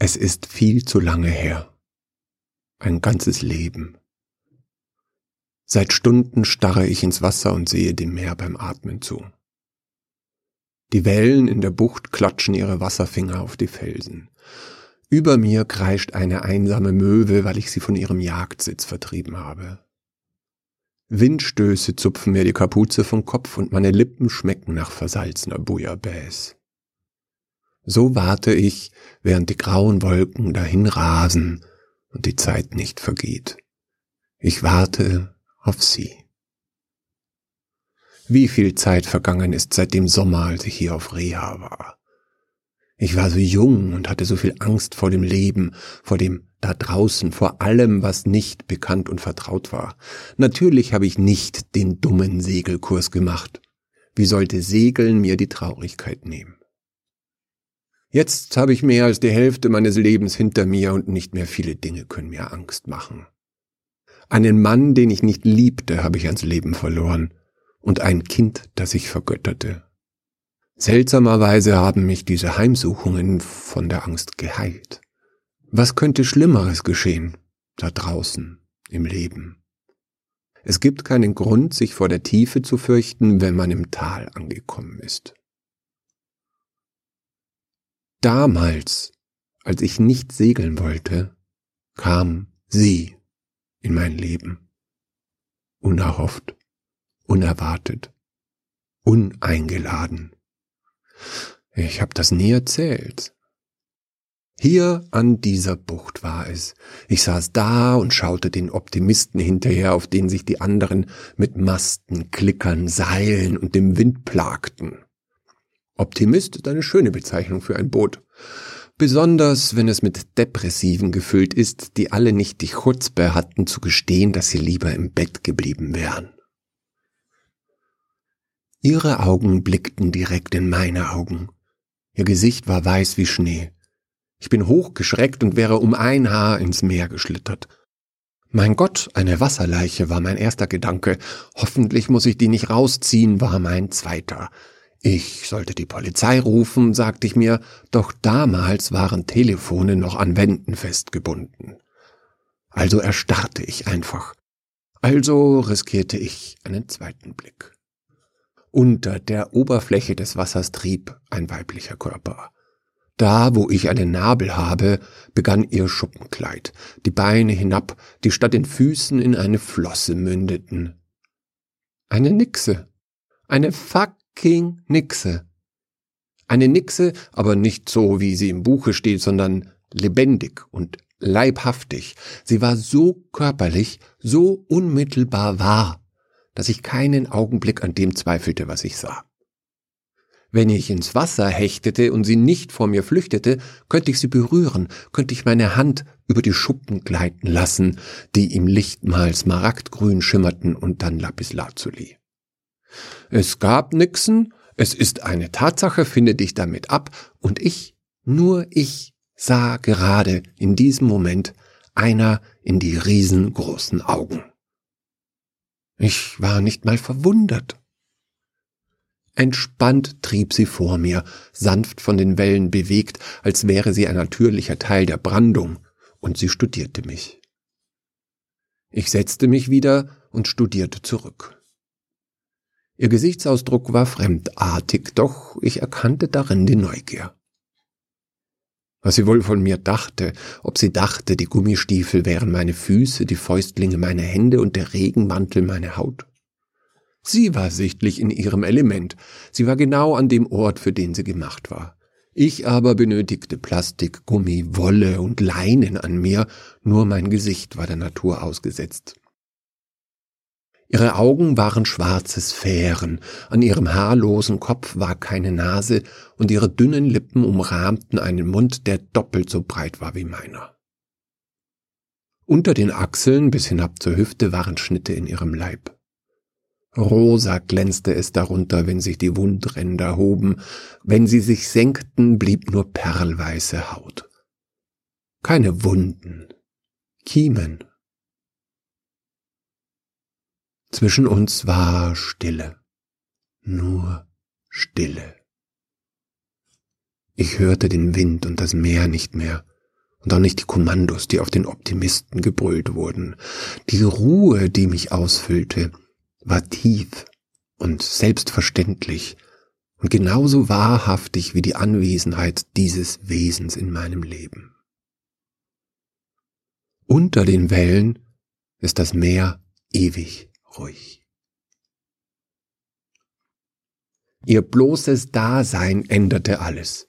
Es ist viel zu lange her. Ein ganzes Leben. Seit Stunden starre ich ins Wasser und sehe dem Meer beim Atmen zu. Die Wellen in der Bucht klatschen ihre Wasserfinger auf die Felsen. Über mir kreischt eine einsame Möwe, weil ich sie von ihrem Jagdsitz vertrieben habe. Windstöße zupfen mir die Kapuze vom Kopf und meine Lippen schmecken nach versalzener Bouillabaisse. So warte ich, während die grauen Wolken dahin rasen und die Zeit nicht vergeht. Ich warte auf sie. Wie viel Zeit vergangen ist seit dem Sommer, als ich hier auf Reha war. Ich war so jung und hatte so viel Angst vor dem Leben, vor dem da draußen, vor allem, was nicht bekannt und vertraut war. Natürlich habe ich nicht den dummen Segelkurs gemacht. Wie sollte Segeln mir die Traurigkeit nehmen? Jetzt habe ich mehr als die Hälfte meines Lebens hinter mir und nicht mehr viele Dinge können mir Angst machen. Einen Mann, den ich nicht liebte, habe ich ans Leben verloren und ein Kind, das ich vergötterte. Seltsamerweise haben mich diese Heimsuchungen von der Angst geheilt. Was könnte Schlimmeres geschehen da draußen im Leben? Es gibt keinen Grund, sich vor der Tiefe zu fürchten, wenn man im Tal angekommen ist. Damals, als ich nicht segeln wollte, kam sie in mein Leben. Unerhofft, unerwartet, uneingeladen. Ich habe das nie erzählt. Hier an dieser Bucht war es. Ich saß da und schaute den Optimisten hinterher, auf denen sich die anderen mit Masten, Klickern, Seilen und dem Wind plagten. Optimist ist eine schöne Bezeichnung für ein Boot. Besonders wenn es mit Depressiven gefüllt ist, die alle nicht die Chutzpe hatten zu gestehen, dass sie lieber im Bett geblieben wären. Ihre Augen blickten direkt in meine Augen. Ihr Gesicht war weiß wie Schnee. Ich bin hochgeschreckt und wäre um ein Haar ins Meer geschlittert. Mein Gott, eine Wasserleiche war mein erster Gedanke. Hoffentlich muss ich die nicht rausziehen, war mein zweiter. Ich sollte die Polizei rufen, sagte ich mir, doch damals waren Telefone noch an Wänden festgebunden. Also erstarrte ich einfach. Also riskierte ich einen zweiten Blick. Unter der Oberfläche des Wassers trieb ein weiblicher Körper. Da, wo ich einen Nabel habe, begann ihr Schuppenkleid, die Beine hinab, die statt den Füßen in eine Flosse mündeten. Eine Nixe. Eine Fuck fucking Nixe. Eine Nixe, aber nicht so, wie sie im Buche steht, sondern lebendig und leibhaftig. Sie war so körperlich, so unmittelbar wahr, dass ich keinen Augenblick an dem zweifelte, was ich sah. Wenn ich ins Wasser hechtete und sie nicht vor mir flüchtete, könnte ich sie berühren, könnte ich meine Hand über die Schuppen gleiten lassen, die im Licht mal smaragdgrün schimmerten und dann Lapislazuli. Es gab Nixon, es ist eine Tatsache, finde dich damit ab, und ich, nur ich, sah gerade in diesem Moment einer in die riesengroßen Augen. Ich war nicht mal verwundert. Entspannt trieb sie vor mir, sanft von den Wellen bewegt, als wäre sie ein natürlicher Teil der Brandung, und sie studierte mich. Ich setzte mich wieder und studierte zurück. Ihr Gesichtsausdruck war fremdartig, doch ich erkannte darin die Neugier. Was sie wohl von mir dachte, ob sie dachte, die Gummistiefel wären meine Füße, die Fäustlinge meine Hände und der Regenmantel meine Haut. Sie war sichtlich in ihrem Element, sie war genau an dem Ort, für den sie gemacht war. Ich aber benötigte Plastik, Gummi, Wolle und Leinen an mir, nur mein Gesicht war der Natur ausgesetzt. Ihre Augen waren schwarze Sphären, an ihrem haarlosen Kopf war keine Nase und ihre dünnen Lippen umrahmten einen Mund, der doppelt so breit war wie meiner. Unter den Achseln bis hinab zur Hüfte waren Schnitte in ihrem Leib. Rosa glänzte es darunter, wenn sich die Wundränder hoben, wenn sie sich senkten, blieb nur perlweiße Haut. Keine Wunden, Kiemen zwischen uns war Stille, nur Stille. Ich hörte den Wind und das Meer nicht mehr, und auch nicht die Kommandos, die auf den Optimisten gebrüllt wurden. Die Ruhe, die mich ausfüllte, war tief und selbstverständlich und genauso wahrhaftig wie die Anwesenheit dieses Wesens in meinem Leben. Unter den Wellen ist das Meer ewig ruhig. Ihr bloßes Dasein änderte alles.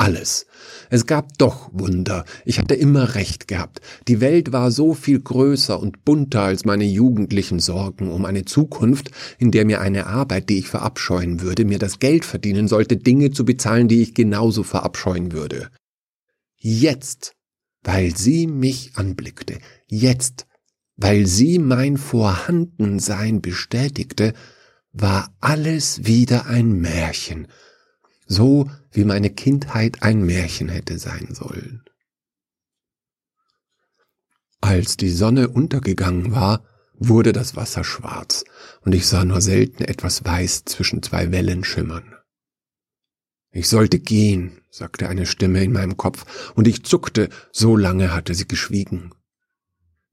Alles. Es gab doch Wunder. Ich hatte immer recht gehabt. Die Welt war so viel größer und bunter als meine jugendlichen Sorgen um eine Zukunft, in der mir eine Arbeit, die ich verabscheuen würde, mir das Geld verdienen sollte, Dinge zu bezahlen, die ich genauso verabscheuen würde. Jetzt, weil sie mich anblickte, jetzt, weil sie mein Vorhandensein bestätigte, war alles wieder ein Märchen, so wie meine Kindheit ein Märchen hätte sein sollen. Als die Sonne untergegangen war, wurde das Wasser schwarz, und ich sah nur selten etwas weiß zwischen zwei Wellen schimmern. Ich sollte gehen, sagte eine Stimme in meinem Kopf, und ich zuckte, so lange hatte sie geschwiegen.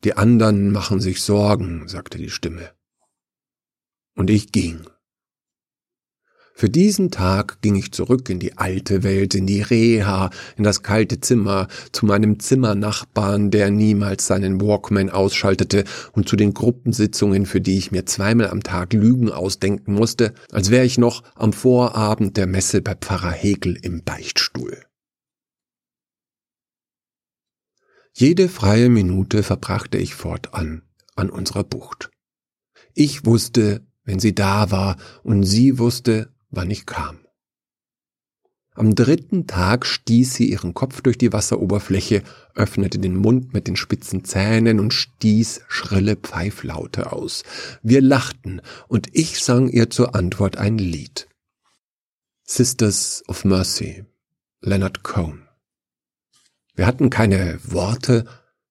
Die anderen machen sich Sorgen, sagte die Stimme. Und ich ging. Für diesen Tag ging ich zurück in die alte Welt, in die Reha, in das kalte Zimmer, zu meinem Zimmernachbarn, der niemals seinen Walkman ausschaltete, und zu den Gruppensitzungen, für die ich mir zweimal am Tag Lügen ausdenken musste, als wäre ich noch am Vorabend der Messe bei Pfarrer Hegel im Beichtstuhl. Jede freie Minute verbrachte ich fortan an unserer Bucht. Ich wusste, wenn sie da war, und sie wusste, wann ich kam. Am dritten Tag stieß sie ihren Kopf durch die Wasseroberfläche, öffnete den Mund mit den spitzen Zähnen und stieß schrille Pfeiflaute aus. Wir lachten, und ich sang ihr zur Antwort ein Lied. Sisters of Mercy, Leonard Cohen. Wir hatten keine Worte,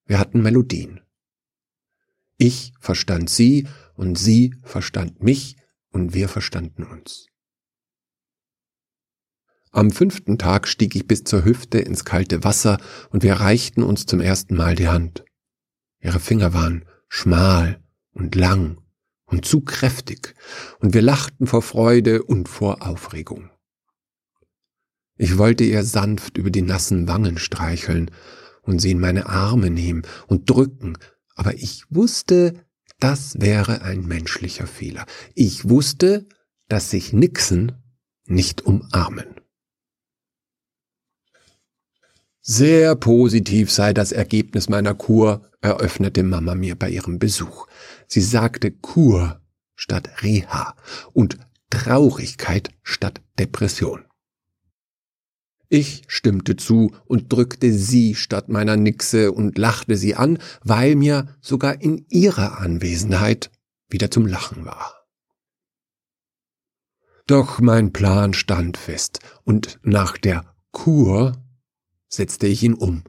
wir hatten Melodien. Ich verstand sie und sie verstand mich und wir verstanden uns. Am fünften Tag stieg ich bis zur Hüfte ins kalte Wasser und wir reichten uns zum ersten Mal die Hand. Ihre Finger waren schmal und lang und zu kräftig, und wir lachten vor Freude und vor Aufregung. Ich wollte ihr sanft über die nassen Wangen streicheln und sie in meine Arme nehmen und drücken, aber ich wusste, das wäre ein menschlicher Fehler. Ich wusste, dass sich Nixen nicht umarmen. Sehr positiv sei das Ergebnis meiner Kur, eröffnete Mama mir bei ihrem Besuch. Sie sagte Kur statt Reha und Traurigkeit statt Depression. Ich stimmte zu und drückte sie statt meiner Nixe und lachte sie an, weil mir sogar in ihrer Anwesenheit wieder zum Lachen war. Doch mein Plan stand fest, und nach der Kur setzte ich ihn um.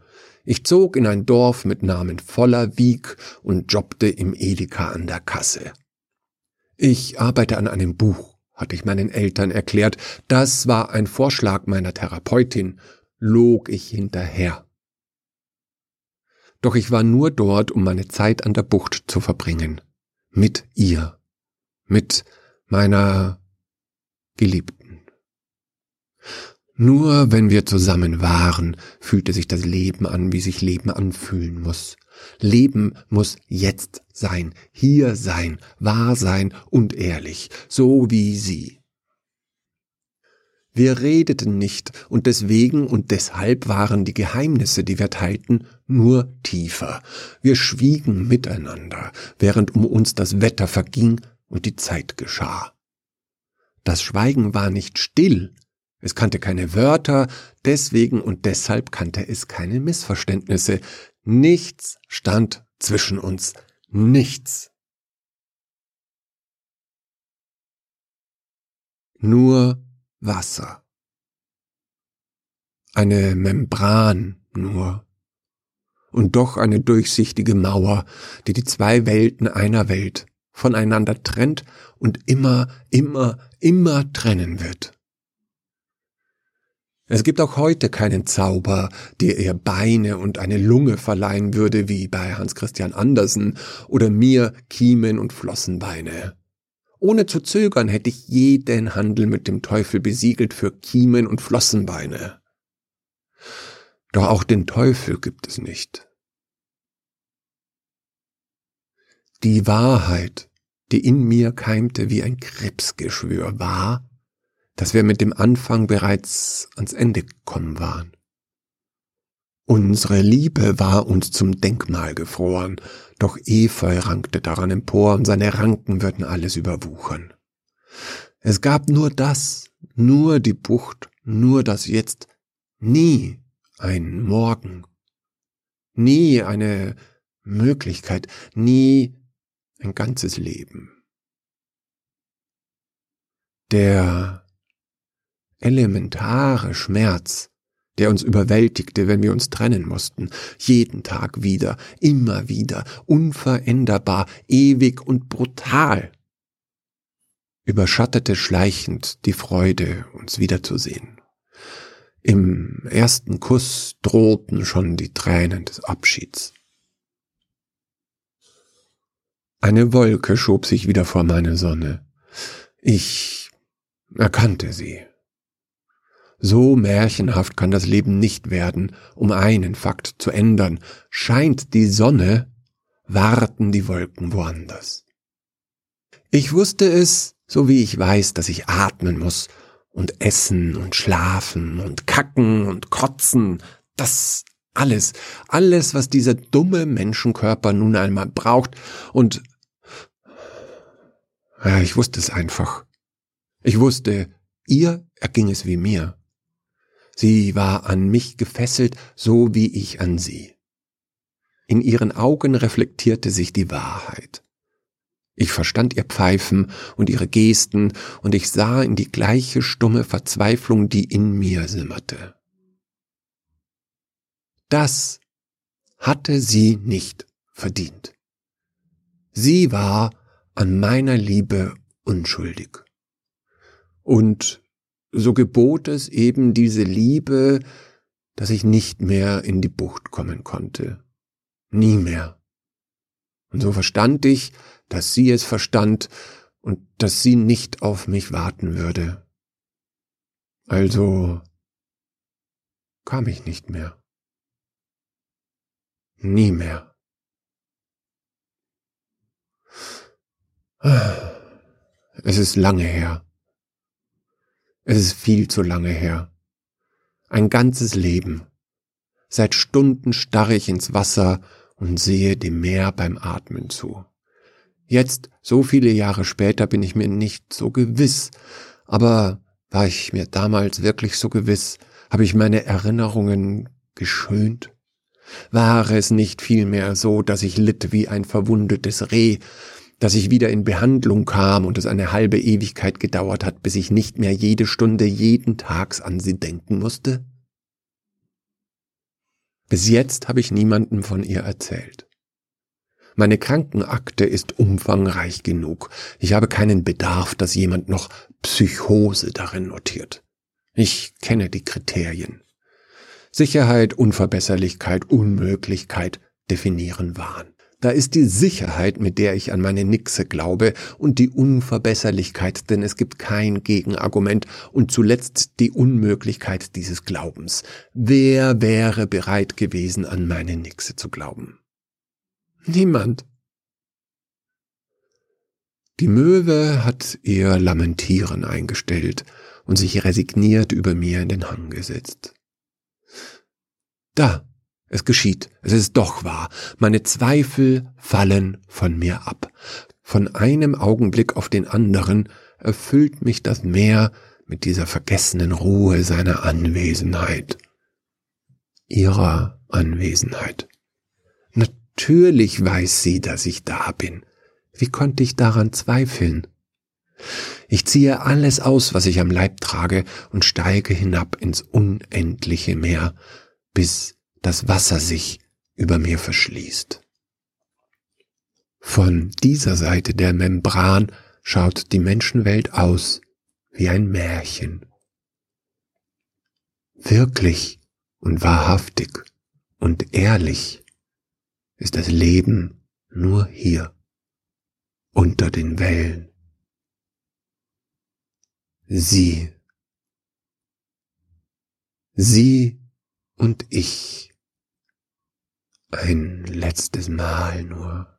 Ich zog in ein Dorf mit Namen Vollerwieg und jobbte im Edeka an der Kasse. Ich arbeite an einem Buch, hatte ich meinen Eltern erklärt. Das war ein Vorschlag meiner Therapeutin, log ich hinterher. Doch ich war nur dort, um meine Zeit an der Bucht zu verbringen. Mit ihr. Mit meiner Geliebten. Nur wenn wir zusammen waren, fühlte sich das Leben an, wie sich Leben anfühlen muss. Leben muss jetzt sein, hier sein, wahr sein und ehrlich, so wie sie. Wir redeten nicht, und deswegen und deshalb waren die Geheimnisse, die wir teilten, nur tiefer. Wir schwiegen miteinander, während um uns das Wetter verging und die Zeit geschah. Das Schweigen war nicht still, es kannte keine Wörter, deswegen und deshalb kannte es keine Missverständnisse. Nichts stand zwischen uns. Nichts. Nur Wasser. Eine Membran nur. Und doch eine durchsichtige Mauer, die die zwei Welten einer Welt voneinander trennt und immer, immer, immer trennen wird. Es gibt auch heute keinen Zauber, der ihr Beine und eine Lunge verleihen würde, wie bei Hans Christian Andersen oder mir Kiemen und Flossenbeine. Ohne zu zögern hätte ich jeden Handel mit dem Teufel besiegelt für Kiemen und Flossenbeine. Doch auch den Teufel gibt es nicht. Die Wahrheit, die in mir keimte wie ein Krebsgeschwür, war, dass wir mit dem Anfang bereits ans Ende gekommen waren. Unsere Liebe war uns zum Denkmal gefroren, doch Efeu rankte daran empor und seine Ranken würden alles überwuchern. Es gab nur das, nur die Bucht, nur das Jetzt, nie ein Morgen, nie eine Möglichkeit, nie ein ganzes Leben. Der elementare Schmerz, der uns überwältigte, wenn wir uns trennen mussten, jeden Tag wieder, immer wieder, unveränderbar, ewig und brutal, überschattete schleichend die Freude, uns wiederzusehen. Im ersten Kuss drohten schon die Tränen des Abschieds. Eine Wolke schob sich wieder vor meine Sonne. Ich erkannte sie. So märchenhaft kann das Leben nicht werden, um einen Fakt zu ändern. Scheint die Sonne, warten die Wolken woanders. Ich wusste es, so wie ich weiß, dass ich atmen muss und essen und schlafen und kacken und kotzen, das alles, alles, was dieser dumme Menschenkörper nun einmal braucht und ja, ich wusste es einfach. Ich wusste, ihr erging es wie mir. Sie war an mich gefesselt, so wie ich an sie. In ihren Augen reflektierte sich die Wahrheit. Ich verstand ihr Pfeifen und ihre Gesten, und ich sah in die gleiche stumme Verzweiflung, die in mir simmerte. Das hatte sie nicht verdient. Sie war an meiner Liebe unschuldig. Und so gebot es eben diese Liebe, dass ich nicht mehr in die Bucht kommen konnte. Nie mehr. Und so verstand ich, dass sie es verstand und dass sie nicht auf mich warten würde. Also kam ich nicht mehr. Nie mehr. Es ist lange her. Es ist viel zu lange her. Ein ganzes Leben. Seit Stunden starre ich ins Wasser und sehe dem Meer beim Atmen zu. Jetzt, so viele Jahre später, bin ich mir nicht so gewiss, aber war ich mir damals wirklich so gewiss? Habe ich meine Erinnerungen geschönt? War es nicht vielmehr so, dass ich litt wie ein verwundetes Reh, dass ich wieder in Behandlung kam und es eine halbe Ewigkeit gedauert hat, bis ich nicht mehr jede Stunde jeden Tags an sie denken musste? Bis jetzt habe ich niemandem von ihr erzählt. Meine Krankenakte ist umfangreich genug. Ich habe keinen Bedarf, dass jemand noch Psychose darin notiert. Ich kenne die Kriterien. Sicherheit, Unverbesserlichkeit, Unmöglichkeit definieren Wahn. Da ist die Sicherheit, mit der ich an meine Nixe glaube, und die Unverbesserlichkeit, denn es gibt kein Gegenargument, und zuletzt die Unmöglichkeit dieses Glaubens. Wer wäre bereit gewesen, an meine Nixe zu glauben? Niemand. Die Möwe hat ihr Lamentieren eingestellt und sich resigniert über mir in den Hang gesetzt. Da, es geschieht, es ist doch wahr, meine Zweifel fallen von mir ab. Von einem Augenblick auf den anderen erfüllt mich das Meer mit dieser vergessenen Ruhe seiner Anwesenheit. Ihrer Anwesenheit. Natürlich weiß sie, dass ich da bin. Wie konnte ich daran zweifeln? Ich ziehe alles aus, was ich am Leib trage, und steige hinab ins unendliche Meer, bis das Wasser sich über mir verschließt. Von dieser Seite der Membran schaut die Menschenwelt aus wie ein Märchen. Wirklich und wahrhaftig und ehrlich ist das Leben nur hier, unter den Wellen. Sie, sie und ich, ein letztes Mal nur.